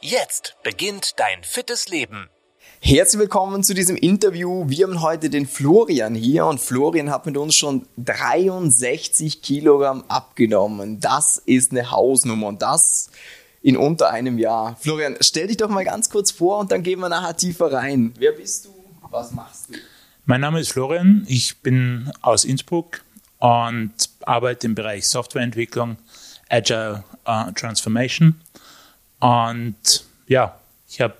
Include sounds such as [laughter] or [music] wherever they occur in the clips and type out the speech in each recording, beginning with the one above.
Jetzt beginnt dein fittes Leben. Herzlich willkommen zu diesem Interview. Wir haben heute den Florian hier und Florian hat mit uns schon 63 Kilogramm abgenommen. Das ist eine Hausnummer und das in unter einem Jahr. Florian, stell dich doch mal ganz kurz vor und dann gehen wir nachher tiefer rein. Wer bist du? Was machst du? Mein Name ist Florian. Ich bin aus Innsbruck und arbeite im Bereich Softwareentwicklung, Agile uh, Transformation und ja, ich habe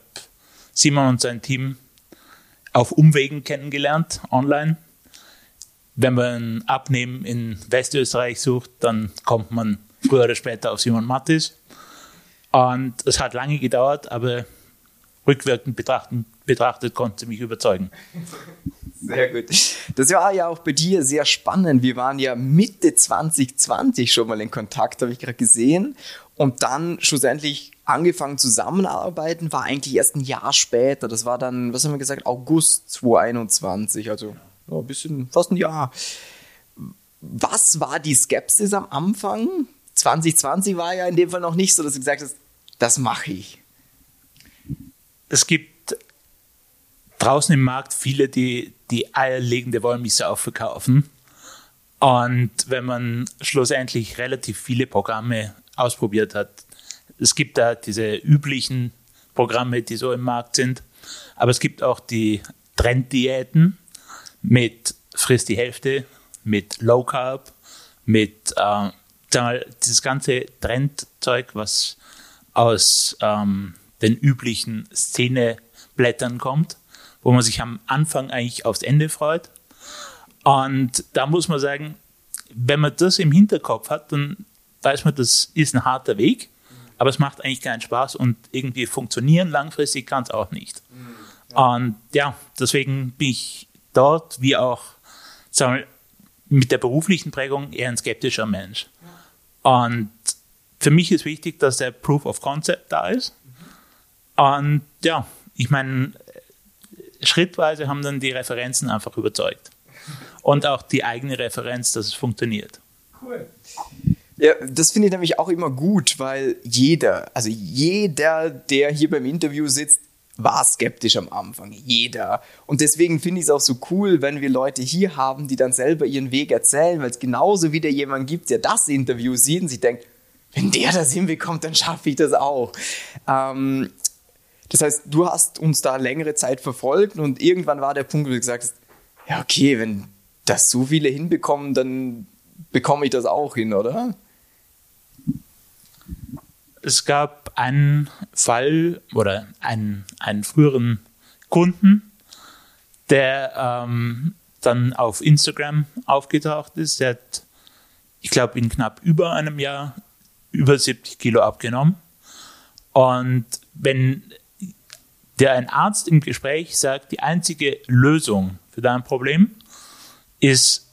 Simon und sein Team auf Umwegen kennengelernt, online. Wenn man Abnehmen in Westösterreich sucht, dann kommt man früher oder später auf Simon Mattis. Und es hat lange gedauert, aber rückwirkend betrachtet, betrachtet konnte mich überzeugen. Sehr gut. Das war ja auch bei dir sehr spannend. Wir waren ja Mitte 2020 schon mal in Kontakt, habe ich gerade gesehen. Und dann schlussendlich angefangen zusammenarbeiten, war eigentlich erst ein Jahr später. Das war dann, was haben wir gesagt, August 2021, also ja, ein bisschen, fast ein Jahr. Was war die Skepsis am Anfang? 2020 war ja in dem Fall noch nicht so, dass du gesagt hast, das mache ich. Es gibt draußen im Markt viele, die die eierlegende Wollmisse verkaufen. Und wenn man schlussendlich relativ viele Programme ausprobiert hat. Es gibt da diese üblichen Programme, die so im Markt sind, aber es gibt auch die Trenddiäten mit Friss die Hälfte, mit Low Carb, mit äh, dieses ganze Trendzeug, was aus ähm, den üblichen Szeneblättern kommt, wo man sich am Anfang eigentlich aufs Ende freut. Und da muss man sagen, wenn man das im Hinterkopf hat, dann weiß man, das ist ein harter Weg, aber es macht eigentlich keinen Spaß und irgendwie funktionieren langfristig kann es auch nicht. Und ja, deswegen bin ich dort wie auch sagen wir, mit der beruflichen Prägung eher ein skeptischer Mensch. Und für mich ist wichtig, dass der Proof of Concept da ist. Und ja, ich meine, schrittweise haben dann die Referenzen einfach überzeugt. Und auch die eigene Referenz, dass es funktioniert. Cool. Ja, das finde ich nämlich auch immer gut, weil jeder, also jeder, der hier beim Interview sitzt, war skeptisch am Anfang. Jeder. Und deswegen finde ich es auch so cool, wenn wir Leute hier haben, die dann selber ihren Weg erzählen, weil es genauso wieder jemand gibt, der das Interview sieht und sich denkt, wenn der das hinbekommt, dann schaffe ich das auch. Ähm, das heißt, du hast uns da längere Zeit verfolgt und irgendwann war der Punkt, wo du gesagt hast, ja, okay, wenn das so viele hinbekommen, dann bekomme ich das auch hin, oder? Es gab einen Fall oder einen, einen früheren Kunden, der ähm, dann auf Instagram aufgetaucht ist. Der hat, ich glaube, in knapp über einem Jahr über 70 Kilo abgenommen. Und wenn der ein Arzt im Gespräch sagt, die einzige Lösung für dein Problem ist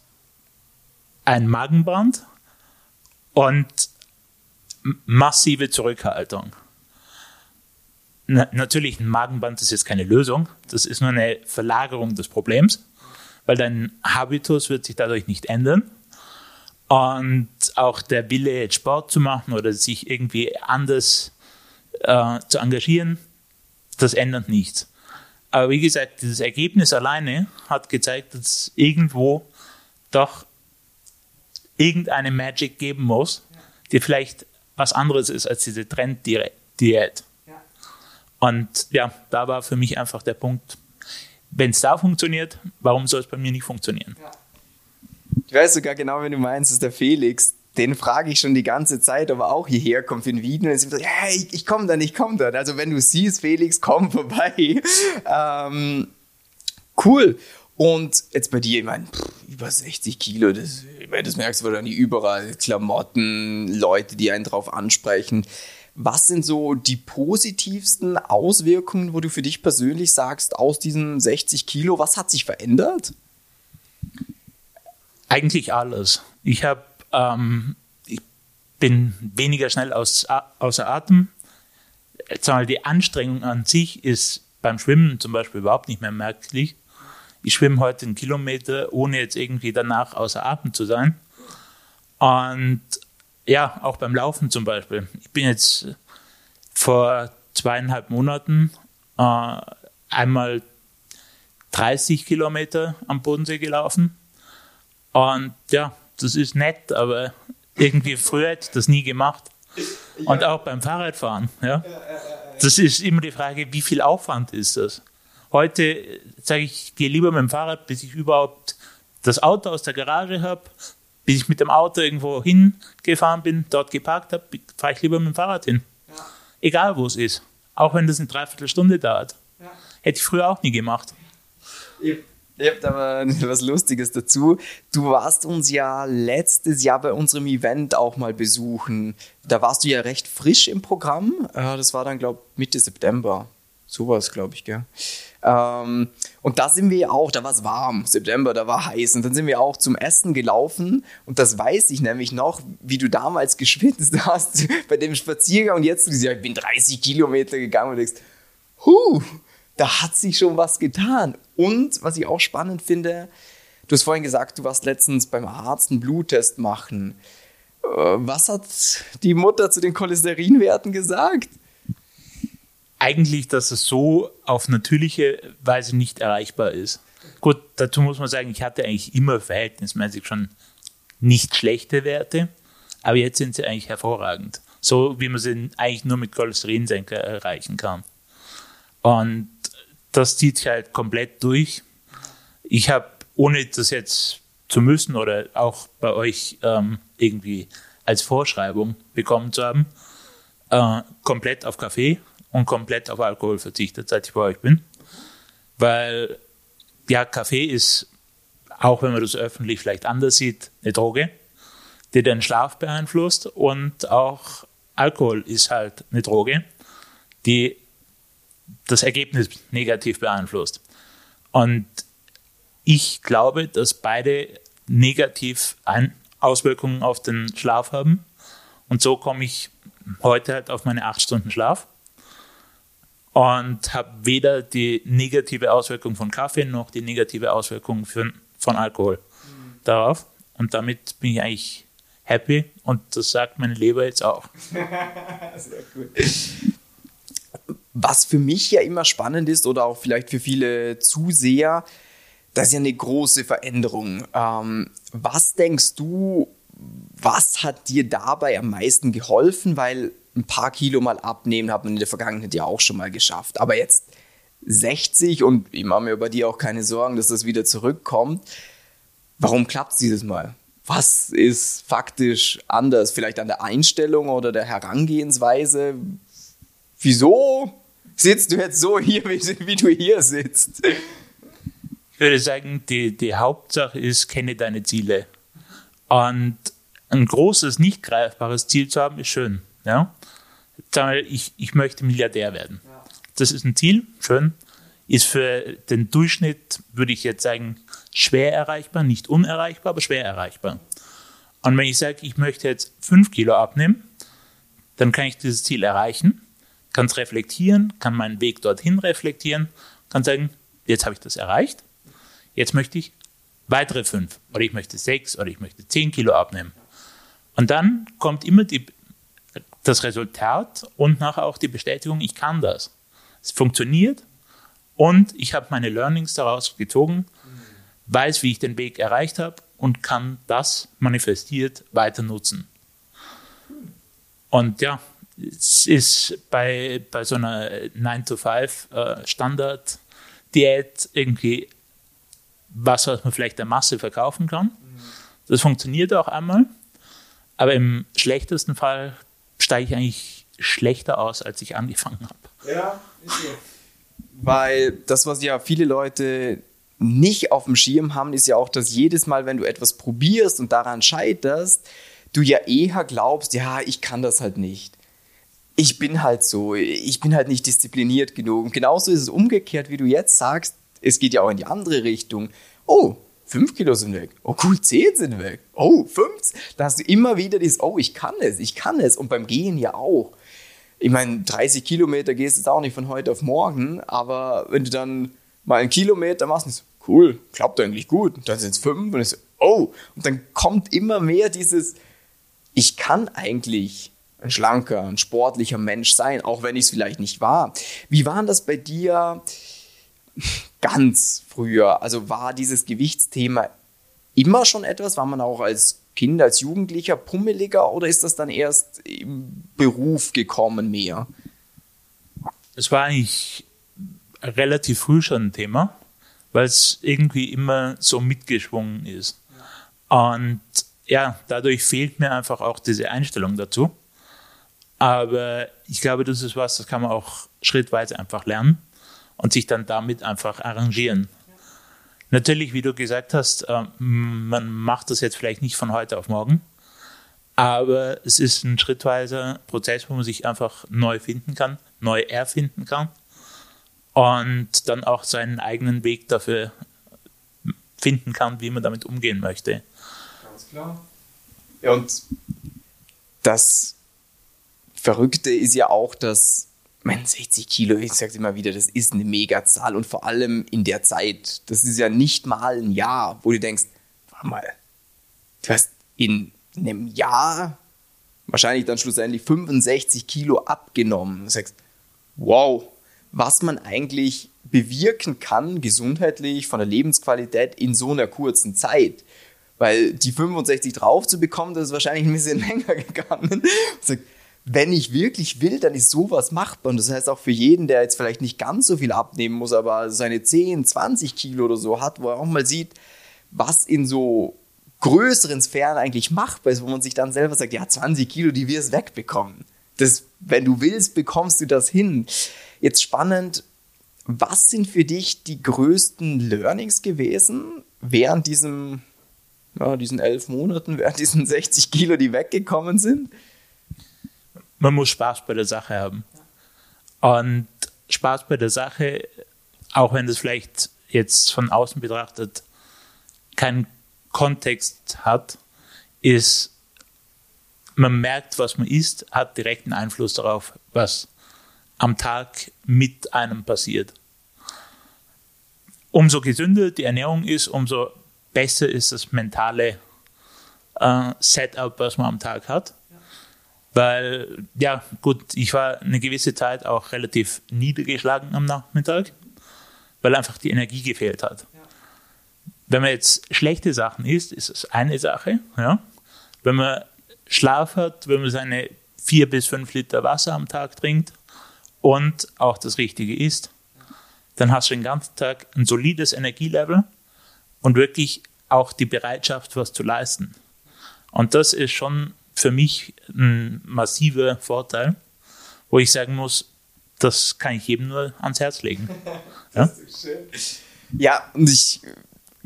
ein Magenbrand und massive Zurückhaltung. Na, natürlich, ein Magenband ist jetzt keine Lösung. Das ist nur eine Verlagerung des Problems, weil dein Habitus wird sich dadurch nicht ändern. Und auch der Wille, jetzt Sport zu machen oder sich irgendwie anders äh, zu engagieren, das ändert nichts. Aber wie gesagt, dieses Ergebnis alleine hat gezeigt, dass es irgendwo doch irgendeine Magic geben muss, die vielleicht was anderes ist als diese Trenddiät. Ja. Und ja, da war für mich einfach der Punkt, wenn es da funktioniert, warum soll es bei mir nicht funktionieren? Ja. Ich weiß sogar genau, wenn du meinst, ist der Felix. Den frage ich schon die ganze Zeit, ob er auch hierher kommt für ein Video. Und er sagt, ja, ich, ich komme dann, ich komme dann. Also wenn du siehst, Felix, komm vorbei. [laughs] ähm, cool. Und jetzt bei dir, ich meine, über 60 Kilo, das, ich meine, das merkst du wahrscheinlich überall. Klamotten, Leute, die einen drauf ansprechen. Was sind so die positivsten Auswirkungen, wo du für dich persönlich sagst, aus diesen 60 Kilo, was hat sich verändert? Eigentlich alles. Ich habe, ähm, ich bin weniger schnell aus, außer Atem. Die Anstrengung an sich ist beim Schwimmen zum Beispiel überhaupt nicht mehr merklich. Ich schwimme heute einen Kilometer, ohne jetzt irgendwie danach außer Atem zu sein. Und ja, auch beim Laufen zum Beispiel. Ich bin jetzt vor zweieinhalb Monaten äh, einmal 30 Kilometer am Bodensee gelaufen. Und ja, das ist nett, aber irgendwie früher hätte ich das nie gemacht. Und auch beim Fahrradfahren. Ja. Das ist immer die Frage, wie viel Aufwand ist das? Heute sage ich, ich gehe lieber mit dem Fahrrad, bis ich überhaupt das Auto aus der Garage habe, bis ich mit dem Auto irgendwo hingefahren bin, dort geparkt habe, fahre ich lieber mit dem Fahrrad hin. Ja. Egal wo es ist. Auch wenn das eine Dreiviertelstunde dauert. Ja. Hätte ich früher auch nie gemacht. Ich, ich habe da mal [laughs] was Lustiges dazu. Du warst uns ja letztes Jahr bei unserem Event auch mal besuchen. Da warst du ja recht frisch im Programm. Das war dann, glaube ich, Mitte September. Sowas, glaube ich, gell? Ähm, und da sind wir auch, da war es warm, September, da war heiß. Und dann sind wir auch zum Essen gelaufen. Und das weiß ich nämlich noch, wie du damals [laughs] geschwitzt hast bei dem Spaziergang. Und jetzt, gesagt, ich bin 30 Kilometer gegangen und denkst, huh, da hat sich schon was getan. Und was ich auch spannend finde, du hast vorhin gesagt, du warst letztens beim Arzt einen Bluttest machen. Äh, was hat die Mutter zu den Cholesterinwerten gesagt? Eigentlich, dass es so auf natürliche Weise nicht erreichbar ist. Gut, dazu muss man sagen, ich hatte eigentlich immer verhältnismäßig schon nicht schlechte Werte, aber jetzt sind sie eigentlich hervorragend. So wie man sie eigentlich nur mit Cholesterinsenker erreichen kann. Und das zieht sich halt komplett durch. Ich habe, ohne das jetzt zu müssen oder auch bei euch ähm, irgendwie als Vorschreibung bekommen zu haben, äh, komplett auf Kaffee und komplett auf Alkohol verzichtet, seit ich bei euch bin. Weil, ja, Kaffee ist, auch wenn man das öffentlich vielleicht anders sieht, eine Droge, die den Schlaf beeinflusst und auch Alkohol ist halt eine Droge, die das Ergebnis negativ beeinflusst. Und ich glaube, dass beide negativ Auswirkungen auf den Schlaf haben. Und so komme ich heute halt auf meine acht Stunden Schlaf und habe weder die negative Auswirkung von Kaffee noch die negative Auswirkung von, von Alkohol mhm. darauf. Und damit bin ich eigentlich happy und das sagt meine Leber jetzt auch. [laughs] Sehr cool. Was für mich ja immer spannend ist oder auch vielleicht für viele Zuseher, das ist ja eine große Veränderung. Ähm, was denkst du, was hat dir dabei am meisten geholfen? Weil ein paar Kilo mal abnehmen, hat man in der Vergangenheit ja auch schon mal geschafft. Aber jetzt 60 und ich mache mir über die auch keine Sorgen, dass das wieder zurückkommt. Warum klappt es dieses Mal? Was ist faktisch anders? Vielleicht an der Einstellung oder der Herangehensweise? Wieso sitzt du jetzt so hier, wie, wie du hier sitzt? Ich würde sagen, die, die Hauptsache ist, kenne deine Ziele. Und ein großes, nicht greifbares Ziel zu haben, ist schön. Ja? Ich, ich möchte Milliardär werden. Das ist ein Ziel, schön. Ist für den Durchschnitt, würde ich jetzt sagen, schwer erreichbar, nicht unerreichbar, aber schwer erreichbar. Und wenn ich sage, ich möchte jetzt fünf Kilo abnehmen, dann kann ich dieses Ziel erreichen, kann es reflektieren, kann meinen Weg dorthin reflektieren, kann sagen, jetzt habe ich das erreicht, jetzt möchte ich weitere fünf oder ich möchte sechs oder ich möchte zehn Kilo abnehmen. Und dann kommt immer die das Resultat und nachher auch die Bestätigung, ich kann das. Es funktioniert und ich habe meine Learnings daraus gezogen, weiß, wie ich den Weg erreicht habe und kann das manifestiert weiter nutzen. Und ja, es ist bei, bei so einer 9-to-5 äh, irgendwie was, was man vielleicht der Masse verkaufen kann. Das funktioniert auch einmal, aber im schlechtesten Fall steige ich eigentlich schlechter aus, als ich angefangen habe. Ja, ist so. Weil das, was ja viele Leute nicht auf dem Schirm haben, ist ja auch, dass jedes Mal, wenn du etwas probierst und daran scheiterst, du ja eher glaubst, ja, ich kann das halt nicht. ich bin halt so, ich bin halt nicht diszipliniert genug. Und genauso ist es umgekehrt, wie du jetzt sagst, es geht ja auch in die andere Richtung. Oh, fünf Kilo sind weg. Oh cool, zehn sind weg. Oh, fünf. Da hast du immer wieder dieses, oh, ich kann es, ich kann es. Und beim Gehen ja auch. Ich meine, 30 Kilometer gehst jetzt auch nicht von heute auf morgen, aber wenn du dann mal einen Kilometer machst, ist cool, klappt eigentlich gut. Dann sind es fünf und ist oh. Und dann kommt immer mehr dieses, ich kann eigentlich ein schlanker, ein sportlicher Mensch sein, auch wenn ich es vielleicht nicht war. Wie war das bei dir ganz früher? Also war dieses Gewichtsthema immer schon etwas? War man auch als Kind, als Jugendlicher pummeliger oder ist das dann erst im Beruf gekommen mehr? Es war eigentlich relativ früh schon ein Thema, weil es irgendwie immer so mitgeschwungen ist. Und ja, dadurch fehlt mir einfach auch diese Einstellung dazu. Aber ich glaube, das ist was, das kann man auch schrittweise einfach lernen und sich dann damit einfach arrangieren. Natürlich, wie du gesagt hast, äh, man macht das jetzt vielleicht nicht von heute auf morgen, aber es ist ein schrittweiser Prozess, wo man sich einfach neu finden kann, neu erfinden kann und dann auch seinen eigenen Weg dafür finden kann, wie man damit umgehen möchte. Ganz klar. Ja, und das Verrückte ist ja auch, dass mein 60 Kilo, ich sage immer wieder, das ist eine Megazahl und vor allem in der Zeit. Das ist ja nicht mal ein Jahr, wo du denkst, warte mal, du hast in einem Jahr wahrscheinlich dann schlussendlich 65 Kilo abgenommen. Du sagst, wow, was man eigentlich bewirken kann, gesundheitlich, von der Lebensqualität in so einer kurzen Zeit. Weil die 65 drauf zu bekommen, das ist wahrscheinlich ein bisschen [laughs] länger gegangen wenn ich wirklich will, dann ist sowas machbar. Und das heißt auch für jeden, der jetzt vielleicht nicht ganz so viel abnehmen muss, aber seine 10, 20 Kilo oder so hat, wo er auch mal sieht, was in so größeren Sphären eigentlich machbar ist, wo man sich dann selber sagt, ja, 20 Kilo, die wir es wegbekommen. Das, wenn du willst, bekommst du das hin. Jetzt spannend, was sind für dich die größten Learnings gewesen während diesem, ja, diesen elf Monaten, während diesen 60 Kilo, die weggekommen sind? Man muss Spaß bei der Sache haben. Und Spaß bei der Sache, auch wenn das vielleicht jetzt von außen betrachtet keinen Kontext hat, ist, man merkt, was man isst, hat direkten Einfluss darauf, was am Tag mit einem passiert. Umso gesünder die Ernährung ist, umso besser ist das mentale äh, Setup, was man am Tag hat. Weil, ja, gut, ich war eine gewisse Zeit auch relativ niedergeschlagen am Nachmittag, weil einfach die Energie gefehlt hat. Ja. Wenn man jetzt schlechte Sachen isst, ist das eine Sache. Ja? Wenn man Schlaf hat, wenn man seine vier bis fünf Liter Wasser am Tag trinkt und auch das Richtige isst, dann hast du den ganzen Tag ein solides Energielevel und wirklich auch die Bereitschaft, was zu leisten. Und das ist schon für mich ein massiver Vorteil, wo ich sagen muss, das kann ich jedem nur ans Herz legen. [laughs] ja? ja, und ich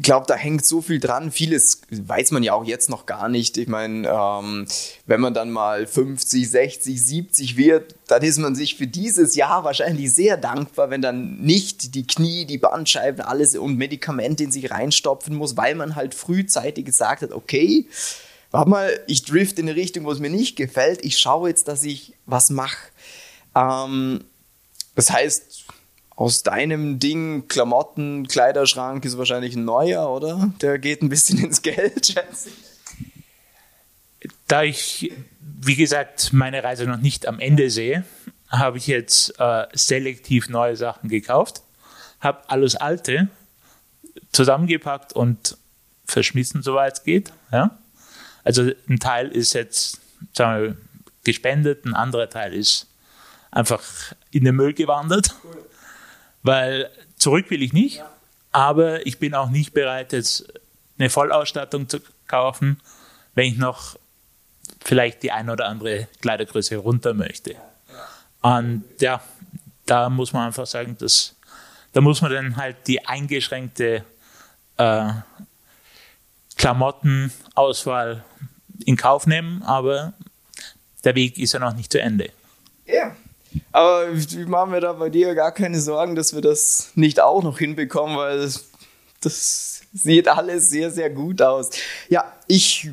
glaube, da hängt so viel dran. Vieles weiß man ja auch jetzt noch gar nicht. Ich meine, ähm, wenn man dann mal 50, 60, 70 wird, dann ist man sich für dieses Jahr wahrscheinlich sehr dankbar, wenn dann nicht die Knie, die Bandscheiben, alles und Medikamente in sich reinstopfen muss, weil man halt frühzeitig gesagt hat, okay, warte mal, ich drift in eine Richtung, wo es mir nicht gefällt. Ich schaue jetzt, dass ich was mache. Ähm, das heißt, aus deinem Ding, Klamotten, Kleiderschrank ist wahrscheinlich ein neuer, oder? Der geht ein bisschen [laughs] ins Geld, schätze ich. Da ich, wie gesagt, meine Reise noch nicht am Ende sehe, habe ich jetzt äh, selektiv neue Sachen gekauft, habe alles Alte zusammengepackt und verschmissen, soweit es geht. Ja? Also ein Teil ist jetzt sagen wir, gespendet, ein anderer Teil ist einfach in den Müll gewandert, weil zurück will ich nicht, aber ich bin auch nicht bereit, jetzt eine Vollausstattung zu kaufen, wenn ich noch vielleicht die ein oder andere Kleidergröße runter möchte. Und ja, da muss man einfach sagen, dass da muss man dann halt die eingeschränkte äh, Klamottenauswahl in Kauf nehmen, aber der Weg ist ja noch nicht zu Ende. Ja, Aber ich mache mir da bei dir gar keine Sorgen, dass wir das nicht auch noch hinbekommen, weil das, das sieht alles sehr, sehr gut aus. Ja, ich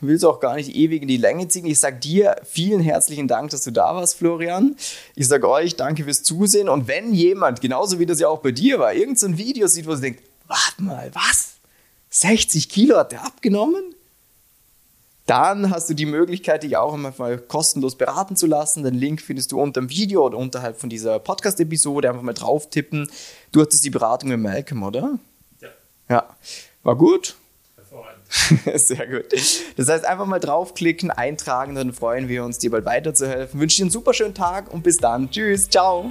will es auch gar nicht ewig in die Länge ziehen. Ich sage dir vielen herzlichen Dank, dass du da warst, Florian. Ich sage euch danke fürs Zusehen. Und wenn jemand, genauso wie das ja auch bei dir war, irgendein so Video sieht, wo sie denkt, warte mal, was? 60 Kilo hat der abgenommen? Dann hast du die Möglichkeit, dich auch einmal kostenlos beraten zu lassen. Den Link findest du unter dem Video oder unterhalb von dieser Podcast-Episode. Einfach mal drauf tippen. Du hattest die Beratung mit Malcolm, oder? Ja. Ja. War gut? [laughs] Sehr gut. Das heißt, einfach mal draufklicken, eintragen, dann freuen wir uns, dir bald weiterzuhelfen. Wünsche dir einen super schönen Tag und bis dann. Tschüss, ciao.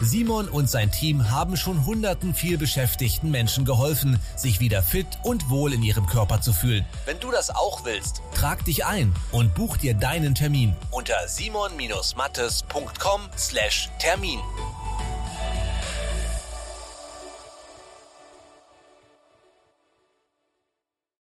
Simon und sein Team haben schon hunderten vielbeschäftigten Menschen geholfen, sich wieder fit und wohl in ihrem Körper zu fühlen. Wenn du das auch willst, trag dich ein und buch dir deinen Termin unter simon-mattes.com/termin.